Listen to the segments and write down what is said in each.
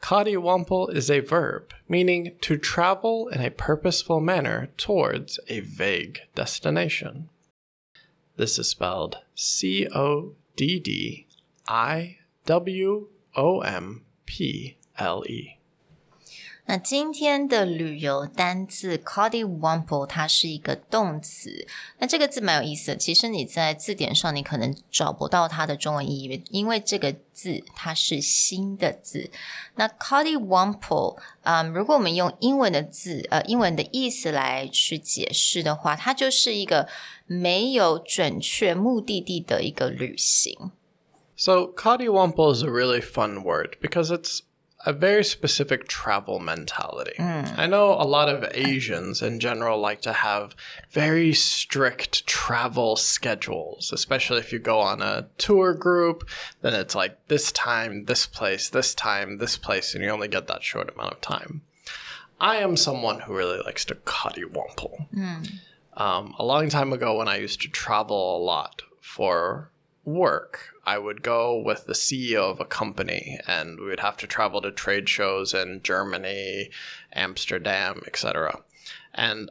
Coddiwomple is a verb meaning to travel in a purposeful manner towards a vague destination. This is spelled C O D D I W O M P L E。那今天的旅游单字 coddiwomple，它是一个动词。那这个字蛮有意思的，其实你在字典上你可能找不到它的中文意义，因为这个字它是新的字。那 Cody Wample，嗯，如果我们用英文的字，呃，英文的意思来去解释的话，它就是一个没有准确目的地的一个旅行。So Cuddy Wumpel is a really fun word because it's a very specific travel mentality. I know a lot of Asians in general like to have very strict travel schedules, especially if you go on a tour group, then it's like this time, this place, this time, this place, and you only get that short amount of time. I am someone who really likes to coddiwomple. Um, a long time ago, when I used to travel a lot for work, I would go with the CEO of a company, and we would have to travel to trade shows in Germany, Amsterdam, etc. And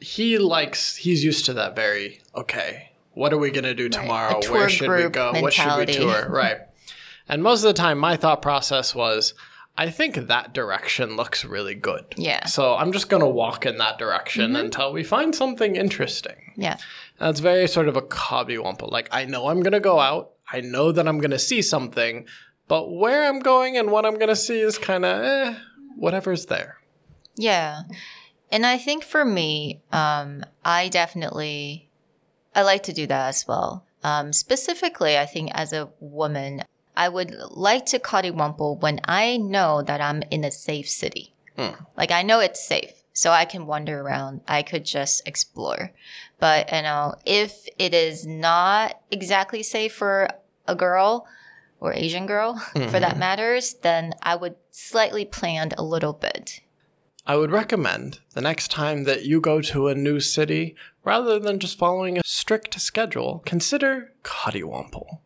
he likes, he's used to that very, okay, what are we going to do tomorrow? tour Where should we go? What should we tour? Right. And most of the time, my thought process was, I think that direction looks really good. Yeah. So I'm just going to walk in that direction until we find something interesting. Yeah. That's very sort of a coddiwomple. Like, I know I'm going to go out. I know that I'm going to see something, but where I'm going and what I'm going to see is kind of eh, whatever's there. Yeah. And I think for me, um, I definitely I like to do that as well. Um, specifically, I think as a woman, I would like to coddiwomple when I know that I'm in a safe city. Hmm. Like I know it's safe, so I can wander around. I could just explore. But you know, if it is not exactly safe for a girl or Asian girl, for that hmm. matters, then I would slightly plan a little bit. I would recommend the next time that you go to a new city, rather than just following a strict schedule, consider coddiwomple.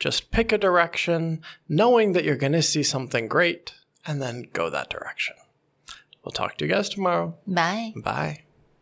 Just pick a direction, knowing that you're going to see something great, and then go that direction. We'll talk to you guys tomorrow. Bye. Bye.